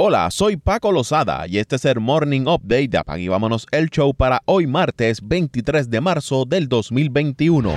Hola, soy Paco Lozada y este es el Morning Update de y Vámonos el Show para hoy martes 23 de marzo del 2021.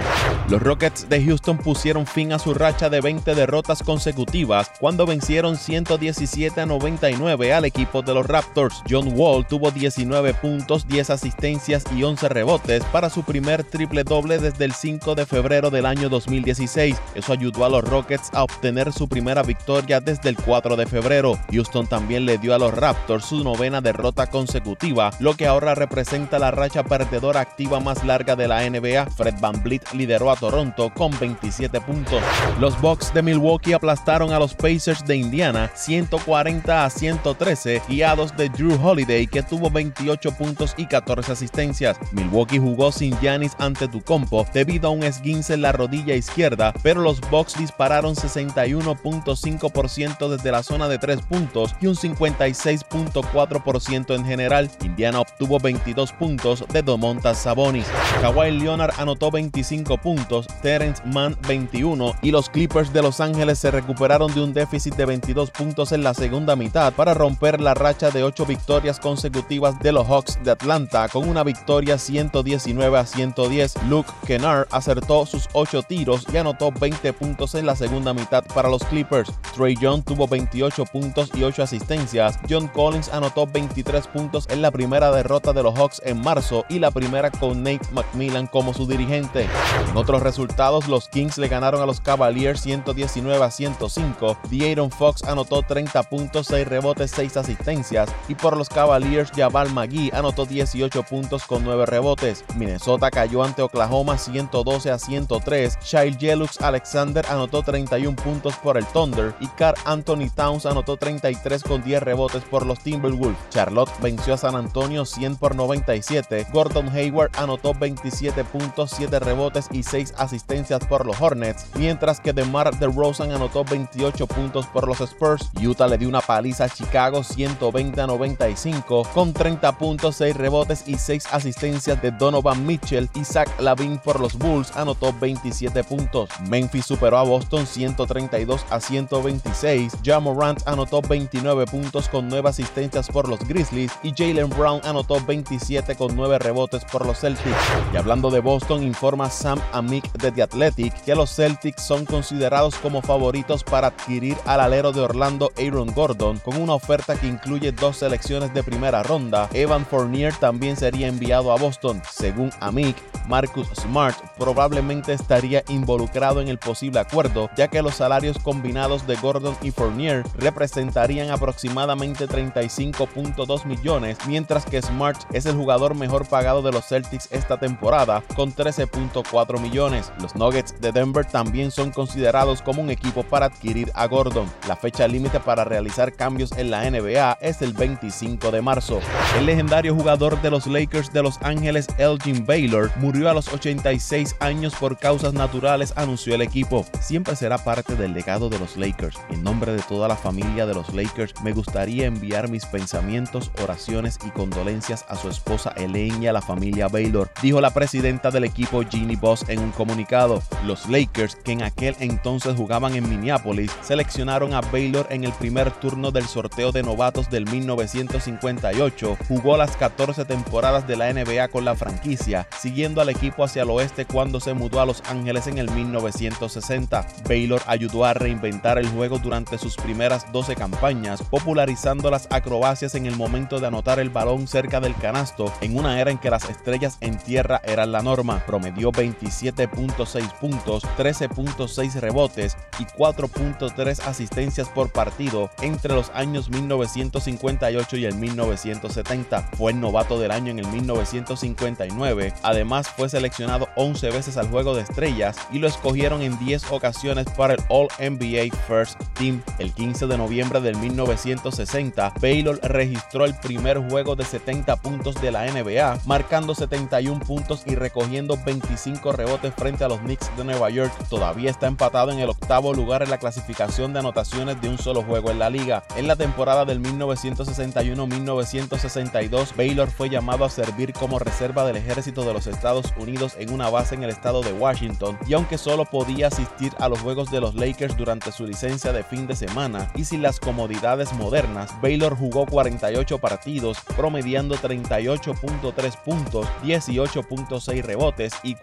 Los Rockets de Houston pusieron fin a su racha de 20 derrotas consecutivas cuando vencieron 117 a 99 al equipo de los Raptors. John Wall tuvo 19 puntos, 10 asistencias y 11 rebotes para su primer triple doble desde el 5 de febrero del año 2016. Eso ayudó a los Rockets a obtener su primera victoria desde el 4 de febrero. Houston también le dio a los Raptors su novena derrota consecutiva, lo que ahora representa la racha perdedora activa más larga de la NBA. Fred Van Vliet lideró a Toronto con 27 puntos. Los Bucks de Milwaukee aplastaron a los Pacers de Indiana 140 a 113 guiados de Drew Holiday que tuvo 28 puntos y 14 asistencias. Milwaukee jugó sin Giannis ante compo debido a un esguince en la rodilla izquierda, pero los Bucks dispararon 61.5% desde la zona de 3 puntos y un 56.4% en general. Indiana obtuvo 22 puntos de Domontas Sabonis. Kawhi Leonard anotó 25 puntos Terence Mann 21 y los Clippers de Los Ángeles se recuperaron de un déficit de 22 puntos en la segunda mitad para romper la racha de 8 victorias consecutivas de los Hawks de Atlanta con una victoria 119 a 110. Luke Kennard acertó sus 8 tiros y anotó 20 puntos en la segunda mitad para los Clippers. Trey Young tuvo 28 puntos y 8 asistencias. John Collins anotó 23 puntos en la primera derrota de los Hawks en marzo y la primera con Nate McMillan como su dirigente. En otros resultados, los Kings le ganaron a los Cavaliers 119 a 105. De'Aaron Fox anotó 30 puntos, 6 rebotes, 6 asistencias. Y por los Cavaliers, Jabal McGee anotó 18 puntos con 9 rebotes. Minnesota cayó ante Oklahoma 112 a 103. Shai Jelux Alexander anotó 31 puntos por el Thunder. Y Carl Anthony Towns anotó 33 con 10 rebotes por los Timberwolves. Charlotte venció a San Antonio 100 por 97. Gordon Hayward anotó 27 puntos, 7 rebotes y 6 asistencias por los Hornets, mientras que DeMar DeRozan anotó 28 puntos por los Spurs. Utah le dio una paliza a Chicago 120 a 95 con 30 puntos, 6 rebotes y 6 asistencias de Donovan Mitchell. Zach Lavin por los Bulls anotó 27 puntos. Memphis superó a Boston 132 a 126. Ja Morant anotó 29 puntos con 9 asistencias por los Grizzlies y Jalen Brown anotó 27 con 9 rebotes por los Celtics. Y hablando de Boston, informa Sam De The Athletic que los Celtics son considerados como favoritos para adquirir al alero de Orlando Aaron Gordon con una oferta que incluye dos selecciones de primera ronda. Evan Fournier también sería enviado a Boston. Según Amick, Marcus Smart probablemente estaría involucrado en el posible acuerdo, ya que los salarios combinados de Gordon y Fournier representarían aproximadamente 35.2 millones, mientras que Smart es el jugador mejor pagado de los Celtics esta temporada, con 13.4 millones. Los Nuggets de Denver también son considerados como un equipo para adquirir a Gordon. La fecha límite para realizar cambios en la NBA es el 25 de marzo. El legendario jugador de los Lakers de Los Ángeles, Elgin Baylor, murió a los 86 años por causas naturales, anunció el equipo. Siempre será parte del legado de los Lakers. En nombre de toda la familia de los Lakers, me gustaría enviar mis pensamientos, oraciones y condolencias a su esposa Elaine y a la familia Baylor, dijo la presidenta del equipo Ginny Boss en un comunicado. Los Lakers, que en aquel entonces jugaban en Minneapolis, seleccionaron a Baylor en el primer turno del sorteo de novatos del 1958. Jugó las 14 temporadas de la NBA con la franquicia, siguiendo al equipo hacia el oeste cuando se mudó a Los Ángeles en el 1960. Baylor ayudó a reinventar el juego durante sus primeras 12 campañas, popularizando las acrobacias en el momento de anotar el balón cerca del canasto en una era en que las estrellas en tierra eran la norma. Promedió 27 7.6 puntos, 13.6 rebotes y 4.3 asistencias por partido entre los años 1958 y el 1970. Fue el novato del año en el 1959. Además fue seleccionado 11 veces al juego de estrellas y lo escogieron en 10 ocasiones para el All NBA First Team. El 15 de noviembre del 1960, Baylor registró el primer juego de 70 puntos de la NBA, marcando 71 puntos y recogiendo 25 rebotes frente a los Knicks de Nueva York. Todavía está empatado en el octavo lugar en la clasificación de anotaciones de un solo juego en la liga. En la temporada del 1961-1962, Baylor fue llamado a servir como reserva del ejército de los Estados Unidos en una base en el estado de Washington, y aunque solo podía asistir a los juegos de los Lakers durante su licencia de fin de semana y sin las comodidades modernas, Baylor jugó 48 partidos, promediando 38.3 puntos, 18.6 rebotes y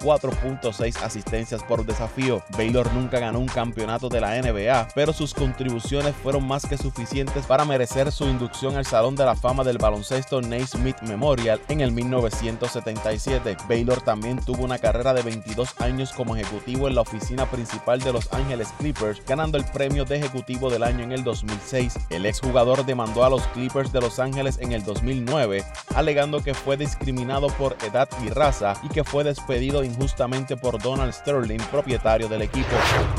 4.6 asistencias por desafío. Baylor nunca ganó un campeonato de la NBA, pero sus contribuciones fueron más que suficientes para merecer su inducción al Salón de la Fama del Baloncesto Naismith Memorial en el 1977. Baylor también tuvo una carrera de 22 años como ejecutivo en la oficina principal de Los Ángeles Clippers, ganando el premio de ejecutivo del año en el 2006. El exjugador demandó a los Clippers de Los Ángeles en el 2009, alegando que fue discriminado por edad y raza y que fue despedido injustamente por Donald Sterling, propietario del equipo.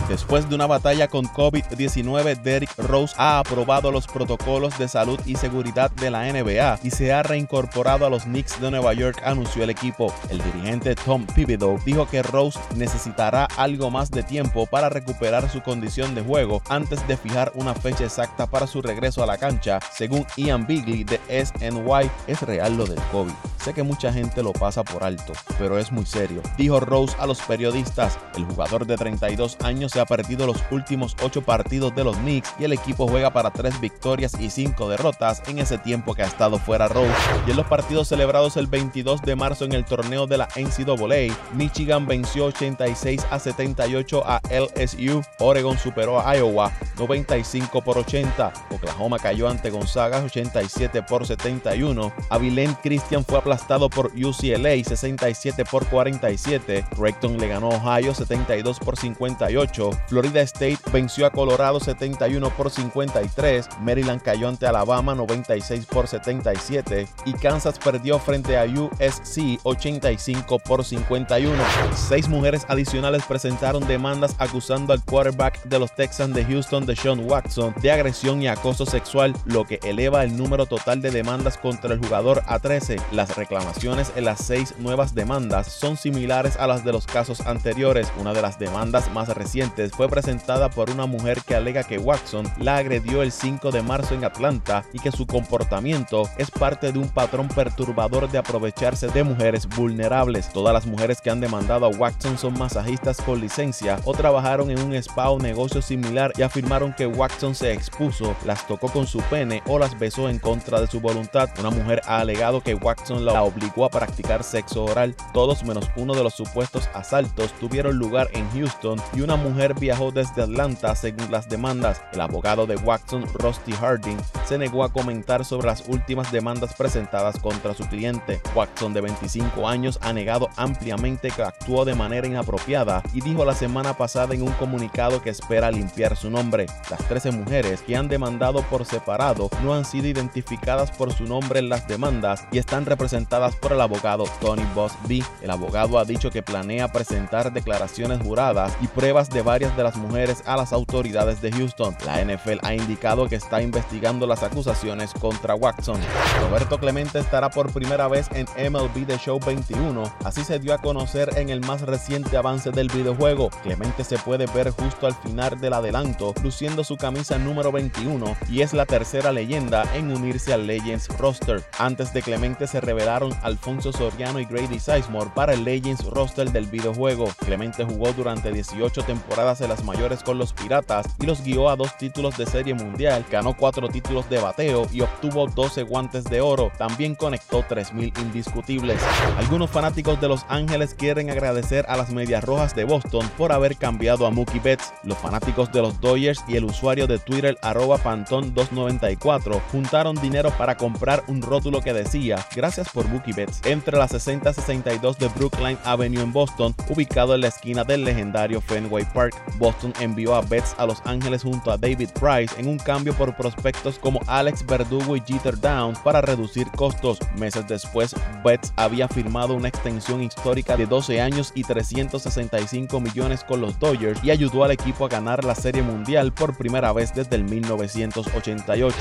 Después de una batalla con COVID-19, Derrick Rose ha aprobado los protocolos de salud y seguridad de la NBA y se ha reincorporado a los Knicks de Nueva York, anunció el equipo. El dirigente Tom Thibodeau dijo que Rose necesitará algo más de tiempo para recuperar su condición de juego antes de fijar una fecha exacta para su regreso a la cancha, según Ian Bigley de SNY. Es real lo del COVID. Sé que mucha gente lo pasa por alto, pero es muy serio, dijo Rose a los periodistas. El jugador de 32 años se ha perdido los últimos 8 partidos de los Knicks y el equipo juega para 3 victorias y 5 derrotas en ese tiempo que ha estado fuera Rose. Y en los partidos celebrados el 22 de marzo en el torneo de la NCAA, Michigan venció 86 a 78 a LSU, Oregon superó a Iowa 95 por 80, Oklahoma cayó ante Gonzaga 87 por 71, Abilene Christian fue aplastado por UCLA 67 por 47, Creighton le ganó a Ohio 72 por 58, Florida State venció a Colorado 71 por 53, Maryland cayó ante Alabama 96 por 77 y Kansas perdió frente a USC 85 por 51. Seis mujeres adicionales presentaron demandas acusando al quarterback de los Texans de Houston, Deshaun Watson, de agresión y acoso sexual, lo que eleva el número total de demandas contra el jugador a 13. Las reclamaciones en las seis nuevas demandas son similares a las de los casos anteriores. Una de las demandas más recientes fue presentada por una mujer que alega que Watson la agredió el 5 de marzo en Atlanta y que su comportamiento es parte de un patrón perturbador de aprovecharse de mujeres vulnerables. Todas las mujeres que han demandado a Watson son masajistas con licencia o trabajaron en un spa o negocio similar y afirmaron que Watson se expuso, las tocó con su pene o las besó en contra de su voluntad. Una mujer ha alegado que Watson la obligó a practicar sexo oral. Todos menos uno de los supuestos asaltos tuvieron lugar en Houston y una mujer viajó desde Atlanta según las demandas. El abogado de Watson, Rusty Harding, se negó a comentar sobre las últimas demandas presentadas contra su cliente. Watson, de 25 años, ha negado ampliamente que actuó de manera inapropiada y dijo la semana pasada en un comunicado que espera limpiar su nombre. Las 13 mujeres que han demandado por separado no han sido identificadas por su nombre en las demandas y están representadas por el abogado Tony Boss. El abogado ha dicho que planea presentar declaraciones juradas y pruebas de varias de las mujeres a las autoridades de Houston. La NFL ha indicado que está investigando las acusaciones contra Watson. Roberto Clemente estará por primera vez en MLB The Show 21, así se dio a conocer en el más reciente avance del videojuego. Clemente se puede ver justo al final del adelanto, luciendo su camisa número 21 y es la tercera leyenda en unirse al Legends roster. Antes de Clemente se revelaron Alfonso Soriano y Grady Sizemore para el Legends roster del videojuego. Clemente jugó durante 18 temporadas en las mayores con los Piratas y los guió a dos títulos de serie mundial, ganó cuatro títulos de bateo y obtuvo 12 guantes de oro. También conectó 3.000 indiscutibles. Algunos fanáticos de Los Ángeles quieren agradecer a las Medias Rojas de Boston por haber cambiado a Mookie Betts. Los fanáticos de los Dodgers y el usuario de Twitter arroba Pantón294 juntaron dinero para comprar un rótulo que decía Gracias por Mookie Betts entre la 6062 de Brookline Avenue en Boston, ubicado en la esquina del legendario Fenway Park. Boston envió a Betts a Los Ángeles junto a David Price en un cambio por prospectos como Alex Verdugo y Jeter Downs para reducir costos. Meses después, Betts había firmado una extensión histórica de 12 años y 365 millones con los Dodgers y ayudó al equipo a ganar la Serie Mundial por primera vez desde el 1988.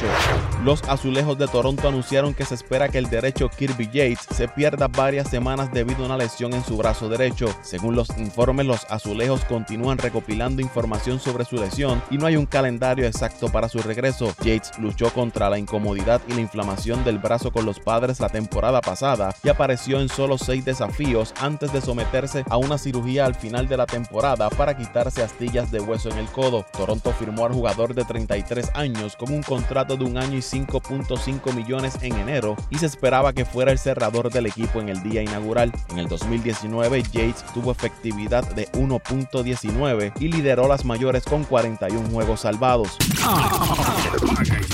Los Azulejos de Toronto anunciaron que se espera que el derecho Kirby Yates se pierda varias semanas debido a una lesión en su brazo derecho. Según los informes, los azulejos continúan recopilando información sobre su lesión y no hay un calendario exacto para su regreso. Yates luchó contra la incomodidad y la inflamación del brazo con los padres la temporada pasada y apareció en solo seis desafíos antes de someterse a una cirugía al final de la temporada para quitarse astillas de hueso en el codo. Toronto firmó al jugador de 33 años con un contrato de un año y 5.5 millones en enero y se esperaba que fuera el cerrador del equipo en el día inaugural. En el 2019, Yates tuvo efectividad de 1.19 y lideró las mayores con 41 juegos salvados.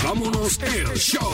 vámonos el show.